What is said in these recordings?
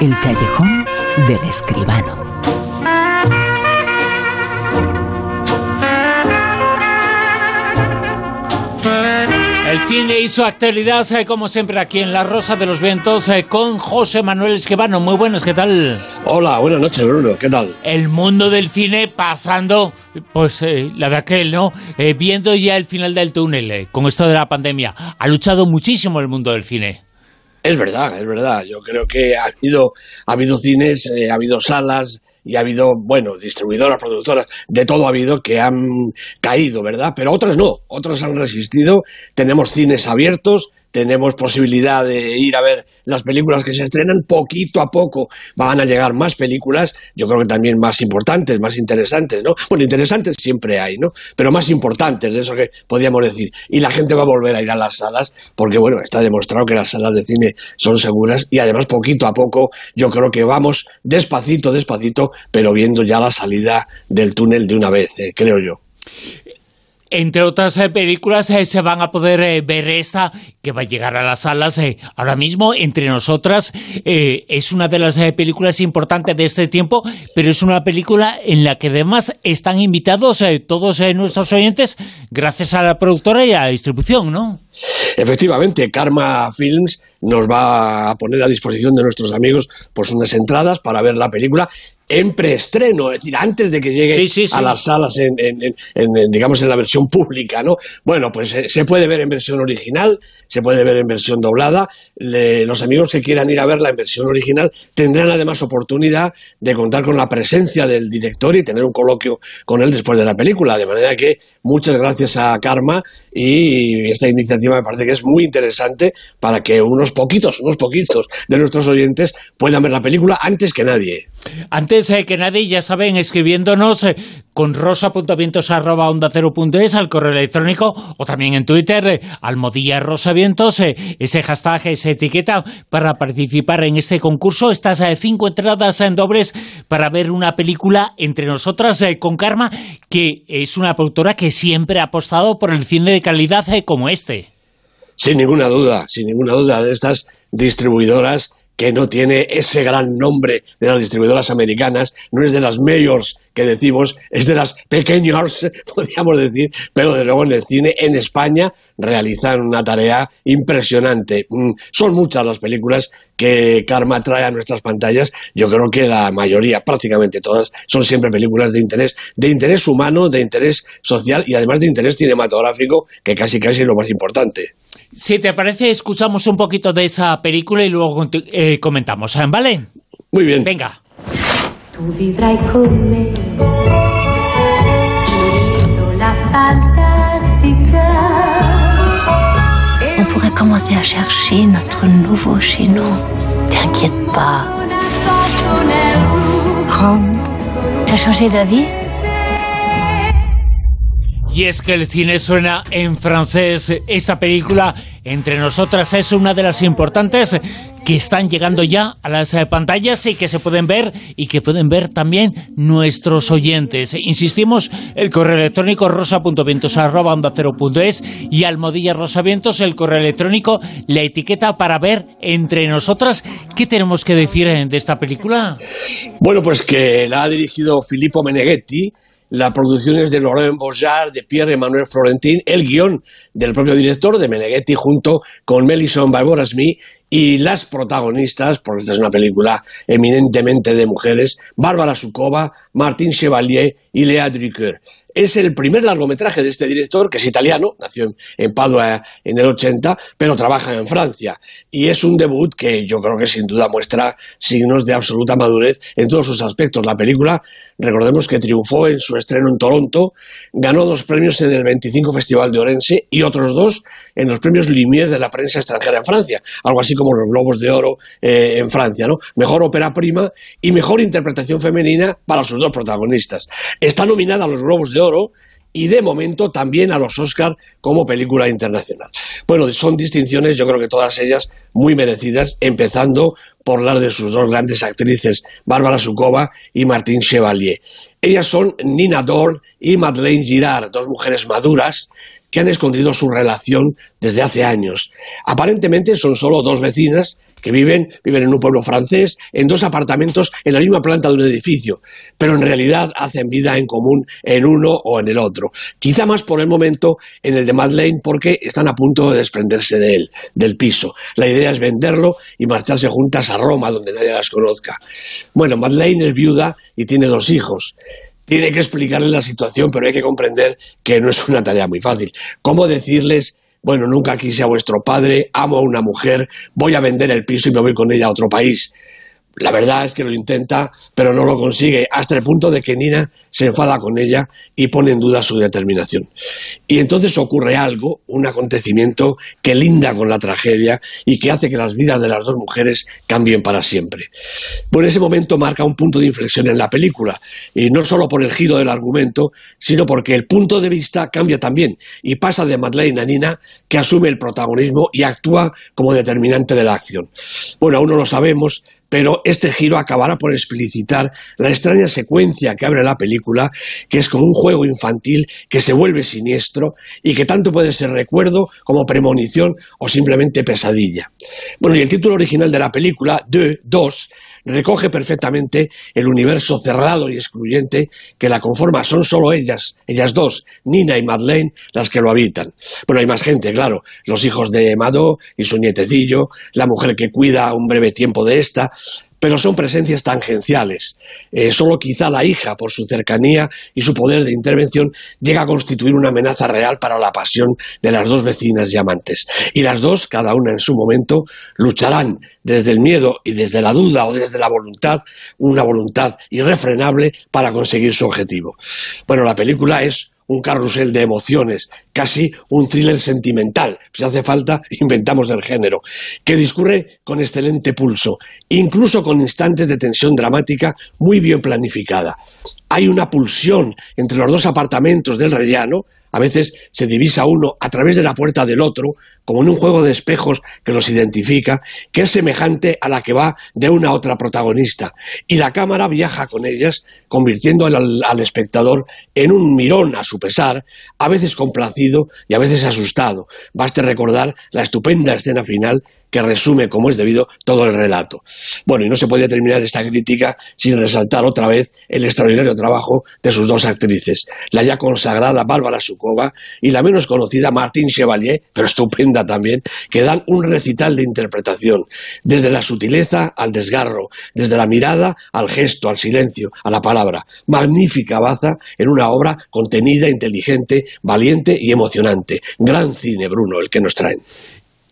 El callejón del escribano. El cine hizo actualidad, eh, como siempre, aquí en La Rosa de los Vientos eh, con José Manuel Esquivano. Muy buenas, ¿qué tal? Hola, buenas noches, Bruno. ¿Qué tal? El mundo del cine pasando, pues eh, la verdad que no, viendo ya el final del túnel con esto de la pandemia. Ha luchado muchísimo el mundo del cine. Es verdad, es verdad. Yo creo que ha habido, ha habido cines, ha habido salas, y ha habido, bueno, distribuidoras, productoras, de todo ha habido que han caído, ¿verdad? Pero otras no, otras han resistido. Tenemos cines abiertos, tenemos posibilidad de ir a ver las películas que se estrenan, poquito a poco van a llegar más películas, yo creo que también más importantes, más interesantes, ¿no? Bueno, interesantes siempre hay, ¿no? Pero más importantes, de eso que podríamos decir. Y la gente va a volver a ir a las salas, porque bueno, está demostrado que las salas de cine son seguras y además poquito a poco yo creo que vamos despacito, despacito, pero viendo ya la salida del túnel de una vez, eh, creo yo. Entre otras eh, películas eh, se van a poder eh, ver esta que va a llegar a las salas ahora mismo entre nosotras. es una de las películas importantes de este tiempo, pero es una película en la que además están invitados todos nuestros oyentes gracias a la productora y a la distribución, ¿no? Efectivamente, Karma Films nos va a poner a disposición de nuestros amigos pues unas entradas para ver la película en preestreno, es decir, antes de que llegue a las salas, en, digamos, en la versión pública, ¿no? Bueno, pues eh, se puede ver en versión original, se puede ver en versión doblada. los amigos que quieran ir a verla en versión original tendrán además oportunidad de contar con la presencia del director y tener un coloquio con él después de la película. De manera que muchas gracias a Karma y esta iniciativa me parece que es muy interesante para que unos poquitos, unos poquitos de nuestros oyentes puedan ver la película antes que nadie. Antes eh, que nadie, ya saben, escribiéndonos eh, con rosa.vientos.onda0.es al correo electrónico o también en Twitter, eh, rosavientos, ese hashtag, esa etiqueta para participar en este concurso. Estas cinco entradas en dobles para ver una película entre nosotras con Karma, que es una productora que siempre ha apostado por el cine de calidad como este. Sin ninguna duda, sin ninguna duda, de estas distribuidoras que no tiene ese gran nombre de las distribuidoras americanas, no es de las mayors que decimos, es de las pequeñas, podríamos decir, pero de luego en el cine en España realizan una tarea impresionante. Mm, son muchas las películas que Karma trae a nuestras pantallas, yo creo que la mayoría, prácticamente todas, son siempre películas de interés, de interés humano, de interés social y además de interés cinematográfico, que casi casi es lo más importante. Si te parece, escuchamos un poquito de esa película y luego eh, comentamos, ¿eh? ¿vale? Muy bien. Venga. On pourrait commencer à chercher notre nouveau chez nous. T'inquiète pas. Rome, t'as changé d'avis y es que el cine suena en francés. Esta película, entre nosotras, es una de las importantes que están llegando ya a las eh, pantallas y que se pueden ver y que pueden ver también nuestros oyentes. Insistimos, el correo electrónico rosa.vientos.es y almodilla rosavientos, el correo electrónico, la etiqueta para ver entre nosotras. ¿Qué tenemos que decir eh, de esta película? Bueno, pues que la ha dirigido Filippo Meneghetti la producción es de Laurent Bourgeard, de Pierre-Emmanuel Florentin, el guion del propio director, de Meneghetti, junto con Melison Barbara Smith y las protagonistas, porque esta es una película eminentemente de mujeres, Bárbara Sukova, Martín Chevalier y Lea Drucker. Es el primer largometraje de este director, que es italiano, nació en Padua en el 80, pero trabaja en Francia. Y es un debut que yo creo que sin duda muestra signos de absoluta madurez en todos sus aspectos. La película, recordemos que triunfó en su estreno en Toronto, ganó dos premios en el 25 Festival de Orense y otros dos en los premios Lumière de la prensa extranjera en Francia, algo así como los Globos de Oro eh, en Francia, ¿no? Mejor ópera prima y mejor interpretación femenina para sus dos protagonistas. Está nominada a los Globos de Oro y de momento también a los Oscar como película internacional. Bueno, son distinciones, yo creo que todas ellas muy merecidas, empezando por las de sus dos grandes actrices, Bárbara Sukova y Martín Chevalier. Ellas son Nina Dorn y Madeleine Girard, dos mujeres maduras que han escondido su relación desde hace años. Aparentemente son solo dos vecinas que viven, viven en un pueblo francés, en dos apartamentos en la misma planta de un edificio, pero en realidad hacen vida en común en uno o en el otro. Quizá más por el momento en el de Madeleine porque están a punto de desprenderse de él, del piso. La idea es venderlo y marcharse juntas a Roma, donde nadie las conozca. Bueno, Madeleine es viuda y tiene dos hijos tiene que explicarles la situación, pero hay que comprender que no es una tarea muy fácil. ¿Cómo decirles bueno, nunca quise a vuestro padre, amo a una mujer, voy a vender el piso y me voy con ella a otro país. La verdad es que lo intenta, pero no lo consigue, hasta el punto de que Nina se enfada con ella y pone en duda su determinación. Y entonces ocurre algo, un acontecimiento que linda con la tragedia y que hace que las vidas de las dos mujeres cambien para siempre. Por ese momento marca un punto de inflexión en la película, y no solo por el giro del argumento, sino porque el punto de vista cambia también y pasa de Madeleine a Nina, que asume el protagonismo y actúa como determinante de la acción. Bueno, aún no lo sabemos, pero este giro acabará por explicitar la extraña secuencia que abre la película, que es como un juego infantil que se vuelve siniestro y que tanto puede ser recuerdo como premonición o simplemente pesadilla. Bueno, y el título original de la película, De, Dos, recoge perfectamente el universo cerrado y excluyente que la conforma. Son solo ellas, ellas dos, Nina y Madeleine, las que lo habitan. Bueno, hay más gente, claro, los hijos de Mado y su nietecillo, la mujer que cuida un breve tiempo de esta, pero son presencias tangenciales. Eh, solo quizá la hija, por su cercanía y su poder de intervención, llega a constituir una amenaza real para la pasión de las dos vecinas y amantes. Y las dos, cada una en su momento, lucharán desde el miedo y desde la duda o desde la voluntad, una voluntad irrefrenable para conseguir su objetivo. Bueno, la película es un carrusel de emociones, casi un thriller sentimental. Si hace falta, inventamos el género, que discurre con excelente pulso, incluso con instantes de tensión dramática muy bien planificada. Hay una pulsión entre los dos apartamentos del rellano, a veces se divisa uno a través de la puerta del otro, como en un juego de espejos que los identifica, que es semejante a la que va de una a otra protagonista. Y la cámara viaja con ellas, convirtiendo al, al espectador en un mirón a su pesar, a veces complacido y a veces asustado. Baste recordar la estupenda escena final que resume como es debido todo el relato. Bueno, y no se puede terminar esta crítica sin resaltar otra vez el extraordinario trabajo de sus dos actrices, la ya consagrada Bárbara Sukova y la menos conocida Martín Chevalier, pero estupenda también, que dan un recital de interpretación, desde la sutileza al desgarro, desde la mirada al gesto, al silencio, a la palabra. Magnífica baza en una obra contenida, inteligente, valiente y emocionante. Gran cine, Bruno, el que nos traen.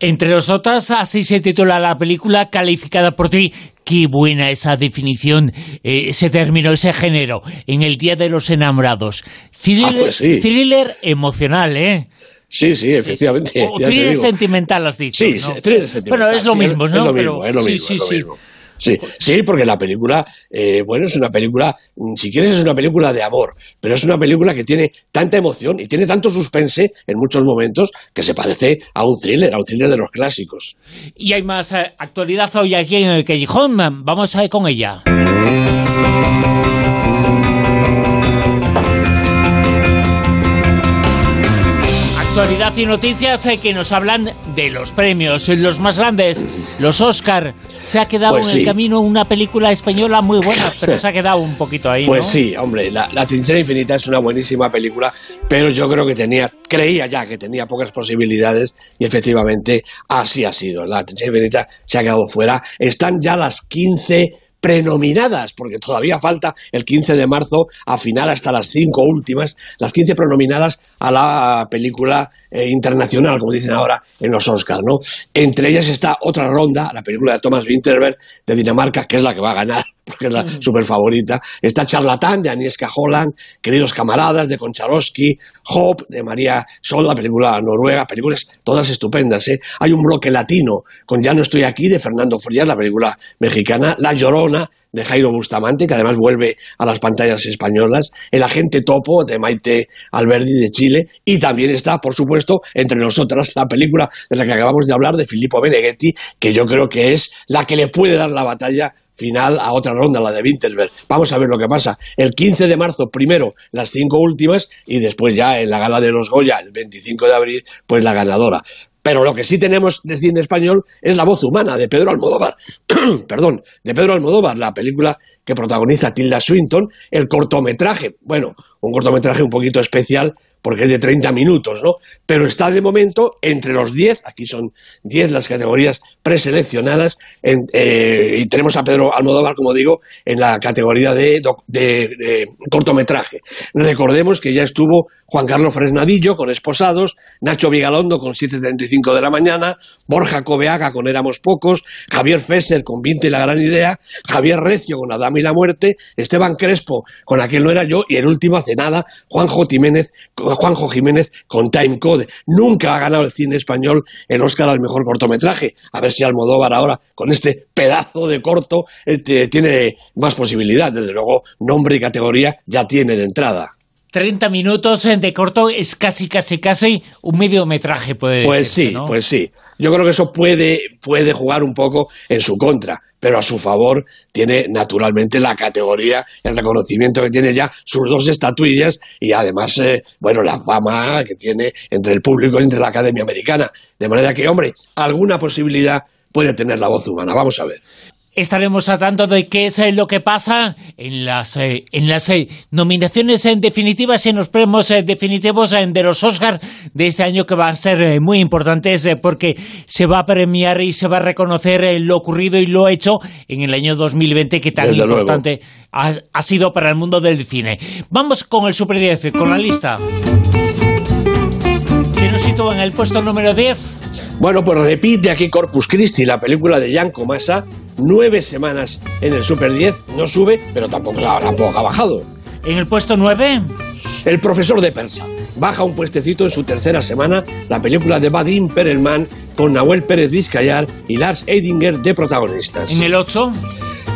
Entre nosotras, así se titula la película calificada por ti. Qué buena esa definición, eh, ese término, ese género, en el Día de los Enamorados. Thriller, Ah, pues sí. thriller emocional, ¿eh? Sí, sí, efectivamente. O thriller sentimental, has dicho. Sí, ¿no? sí, thriller sentimental. Bueno, es lo mismo, ¿no? Es lo Pero- mismo, es lo mismo, sí, es lo mismo. Sí, sí, porque la película, eh, bueno, es una película, mm, si quieres es una película de amor, pero es una película que tiene tanta emoción y tiene tanto suspense en muchos momentos que se parece a un thriller, a un thriller de los clásicos. Y hay más eh, actualidad hoy aquí en el Callejón. Vamos a ir con ella. Actualidad y noticias eh, que nos hablan de los premios, los más grandes, los Oscar. Se ha quedado Pues en el camino una película española muy buena, pero se ha quedado un poquito ahí. Pues ¿no? sí, hombre, la, la Trinchera Infinita es una buenísima película, pero yo creo que tenía, creía ya que tenía pocas posibilidades y efectivamente así ha sido. La Trinchera Infinita se ha quedado fuera. Están ya las 15 prenominadas, porque todavía falta el 15 de marzo a final hasta las cinco últimas, las 15 prenominadas a la película eh, internacional, como dicen ahora en los Oscars, ¿no? Entre ellas está otra ronda, la película de Thomas Winterberg de Dinamarca, que es la que va a ganar, porque es la super favorita. Está Charlatán de Agnieszka Holland, Queridos camaradas de Koncharovsky, Hope de María Sol, la película noruega, películas todas estupendas, ¿eh? Hay un bloque latino con Ya no estoy aquí de Fernando Frías, la película mexicana, La Llorona de Jairo Bustamante, que además vuelve a las pantallas españolas, El agente topo de Maite Alberdi de Chile, y también está, por supuesto, entre nosotras la película de la que acabamos de hablar de Filippo Meneghetti, que yo creo que es la que le puede dar la batalla final a otra ronda, la de Winterberg. Vamos a ver lo que pasa. El 15 de marzo, primero las cinco últimas y después ya en la gala de los Goya, el 25 de abril, pues la ganadora. Pero lo que sí tenemos de cine español es La voz humana de Pedro Almodóvar. Perdón, de Pedro Almodóvar, la película que protagoniza Tilda Swinton, el cortometraje, bueno, un cortometraje un poquito especial porque es de 30 minutos, ¿no? Pero está de momento entre los 10, aquí son 10 las categorías preseleccionadas, eh, y tenemos a Pedro Almodóvar, como digo, en la categoría de, de, cortometraje. Recordemos que ya estuvo Juan Carlos Fresnadillo con Esposados, Nacho Vigalondo con 7.35 de la mañana, Borja Cobeaga con Éramos Pocos, Javier Fesser con Vinto y la Gran Idea, Javier Recio con Adame y la Muerte, Esteban Crespo con Aquel no era yo, y el último hace nada, Juanjo Jiménez Juanjo Jiménez con Time Code. Nunca ha ganado el cine español el Oscar al mejor cortometraje. A ver si Almodóvar ahora, con este pedazo de corto, eh, tiene más posibilidad. Desde luego, nombre y categoría ya tiene de entrada. 30 minutos de corto es casi, casi, casi un mediometraje, puede Pues sí, pues sí. Yo creo que eso puede, puede jugar un poco en su contra, pero a su favor tiene naturalmente la categoría, el reconocimiento que tiene ya sus dos estatuillas y además, eh, bueno, la fama que tiene entre el público y entre la Academia Americana. De manera que, hombre, alguna posibilidad puede tener la voz humana. Vamos a ver estaremos a tanto de qué es eh, lo que pasa en las, eh, en las eh, nominaciones en definitivas y en los premios definitivos de los Oscars de este año que van a ser muy importantes porque se va a premiar y se va a reconocer lo ocurrido y lo hecho en el año 2020 que tan importante ha, ha, sido para el mundo del cine. Vamos con el Super 10, con la lista. ¿Quién nos sitúa en el puesto número 10? Bueno, pues repite aquí Corpus Christi, la película de Jan Comasa, nueve semanas en el Super 10, no sube, pero tampoco, tampoco ha bajado. ¿En el puesto 9? El profesor de persa. Baja un puestecito en su tercera semana la película de Vadim Perelman con Nahuel Pérez Vizcayar y Lars Eidinger de protagonistas. ¿En el 8?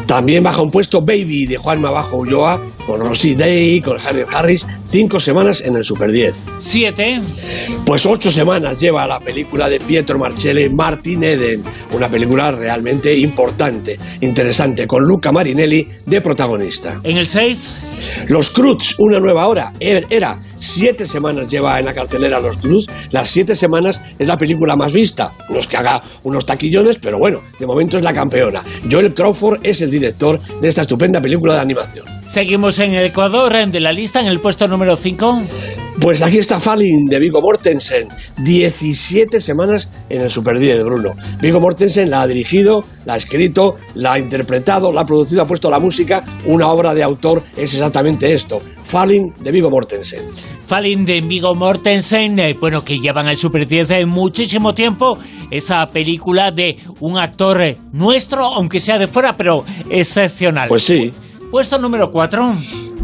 También baja un puesto Baby de Juan Mabajo Ulloa con Rosie Day, con Harry Harris, cinco semanas en el Super 10. ¿Siete? Pues ocho semanas lleva la película de Pietro Marcelli, Martin Eden, una película realmente importante, interesante, con Luca Marinelli de protagonista. ¿En el 6? Los Cruz, una nueva hora, er, era siete semanas lleva en la cartelera Los Cruz, las siete semanas es la película más vista, no es que haga unos taquillones, pero bueno, de momento es la campeona. Joel Crawford es el director de esta estupenda película de animación. Seguimos en el Ecuador, de la lista, en el puesto número 5. Pues aquí está Falling de Vigo Mortensen. 17 semanas en el Super 10, Bruno. Vigo Mortensen la ha dirigido, la ha escrito, la ha interpretado, la ha producido, ha puesto la música. Una obra de autor es exactamente esto. Falling de Vigo Mortensen. Falling de Vigo Mortensen, eh, bueno, que llevan el Super 10 en muchísimo tiempo. Esa película de un actor eh, nuestro, aunque sea de fuera, pero excepcional. Pues sí. Puesto número 4.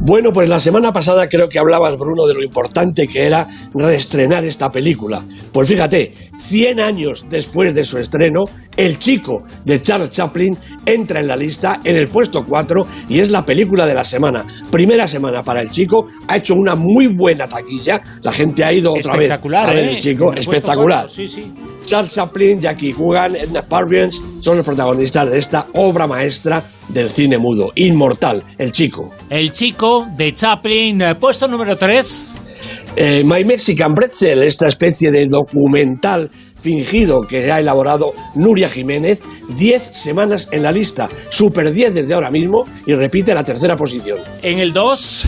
Bueno, pues la semana pasada creo que hablabas, Bruno, de lo importante que era reestrenar esta película. Pues fíjate, 100 años después de su estreno, El chico de Charles Chaplin entra en la lista en el puesto 4 y es la película de la semana. Primera semana para El chico, ha hecho una muy buena taquilla, la gente ha ido otra vez a ver El ¿eh? chico, espectacular. sí, sí. Charles Chaplin, Jackie Coogan, Edna Parvians son los protagonistas de esta obra maestra del cine mudo, inmortal, El Chico. El Chico de Chaplin, eh, puesto número 3. Eh, My Mexican Pretzel, esta especie de documental fingido que ha elaborado Nuria Jiménez, 10 semanas en la lista, super 10 desde ahora mismo y repite la tercera posición. En el 2...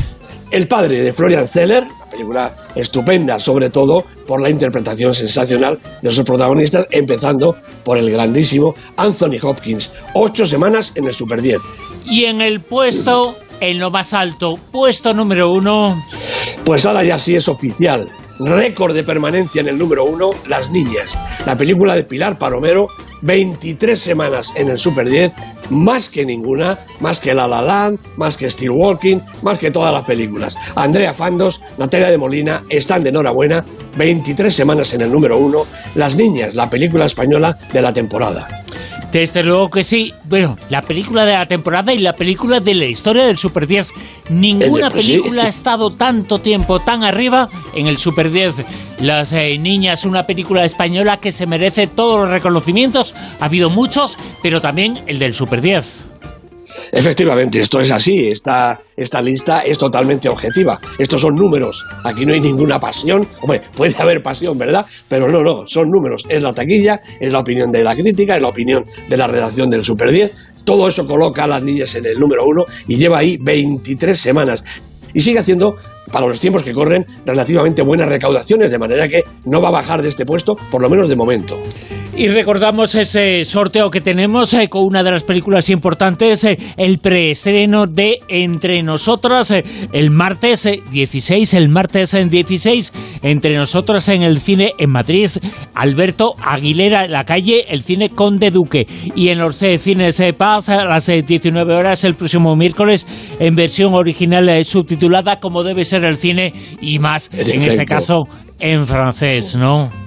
El padre de Florian Zeller, una película estupenda, sobre todo por la interpretación sensacional de sus protagonistas, empezando por el grandísimo Anthony Hopkins. Ocho semanas en el Super 10. Y en el puesto, en lo más alto, puesto número uno. Pues ahora ya sí es oficial récord de permanencia en el número uno, Las Niñas, la película de Pilar Palomero, 23 semanas en el Super 10, más que ninguna, más que La La Land, más que Steel Walking, más que todas las películas. Andrea Fandos, Natalia de Molina están de enhorabuena, 23 semanas en el número uno, Las Niñas, la película española de la temporada. Desde luego que sí. Bueno, la película de la temporada y la película de la historia del Super 10. Ninguna película ha estado tanto tiempo tan arriba en el Super 10. Las eh, Niñas, una película española que se merece todos los reconocimientos. Ha habido muchos, pero también el del Super 10. Efectivamente, esto es así. Esta, esta lista es totalmente objetiva. Estos son números. Aquí no hay ninguna pasión. Hombre, puede haber pasión, ¿verdad? Pero no, no, son números. Es la taquilla, es la opinión de la crítica, es la opinión de la redacción del Super 10. Todo eso coloca a las niñas en el número uno y lleva ahí 23 semanas y sigue haciendo, para los tiempos que corren, relativamente buenas recaudaciones, de manera que no va a bajar de este puesto, por lo menos de momento. Y recordamos ese sorteo que tenemos eh, con una de las películas importantes, eh, el preestreno de Entre Nosotras, eh, el martes 16, el martes en 16, Entre Nosotras en el cine en Madrid, Alberto Aguilera la calle, el cine Conde Duque. Y en los cines Paz a las 19 horas el próximo miércoles en versión original subtitulada como debe ser el cine y más, en este caso en francés, ¿no?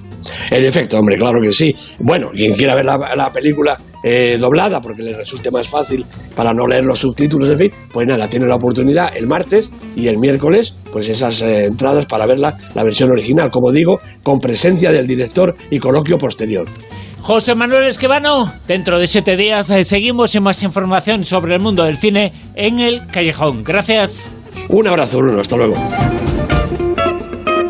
En efecto, hombre, claro que sí. Bueno, quien quiera ver la, película eh, doblada, porque le resulte más fácil para no leer los subtítulos, en fin, pues nada, tiene la oportunidad el martes y el miércoles, pues esas eh, entradas para ver la, versión original, como digo, con presencia del director y coloquio posterior. José Manuel Esquivano, dentro de siete días eh, seguimos en más información sobre el mundo del cine en el Callejón. Gracias. Un abrazo, Bruno. Hasta luego.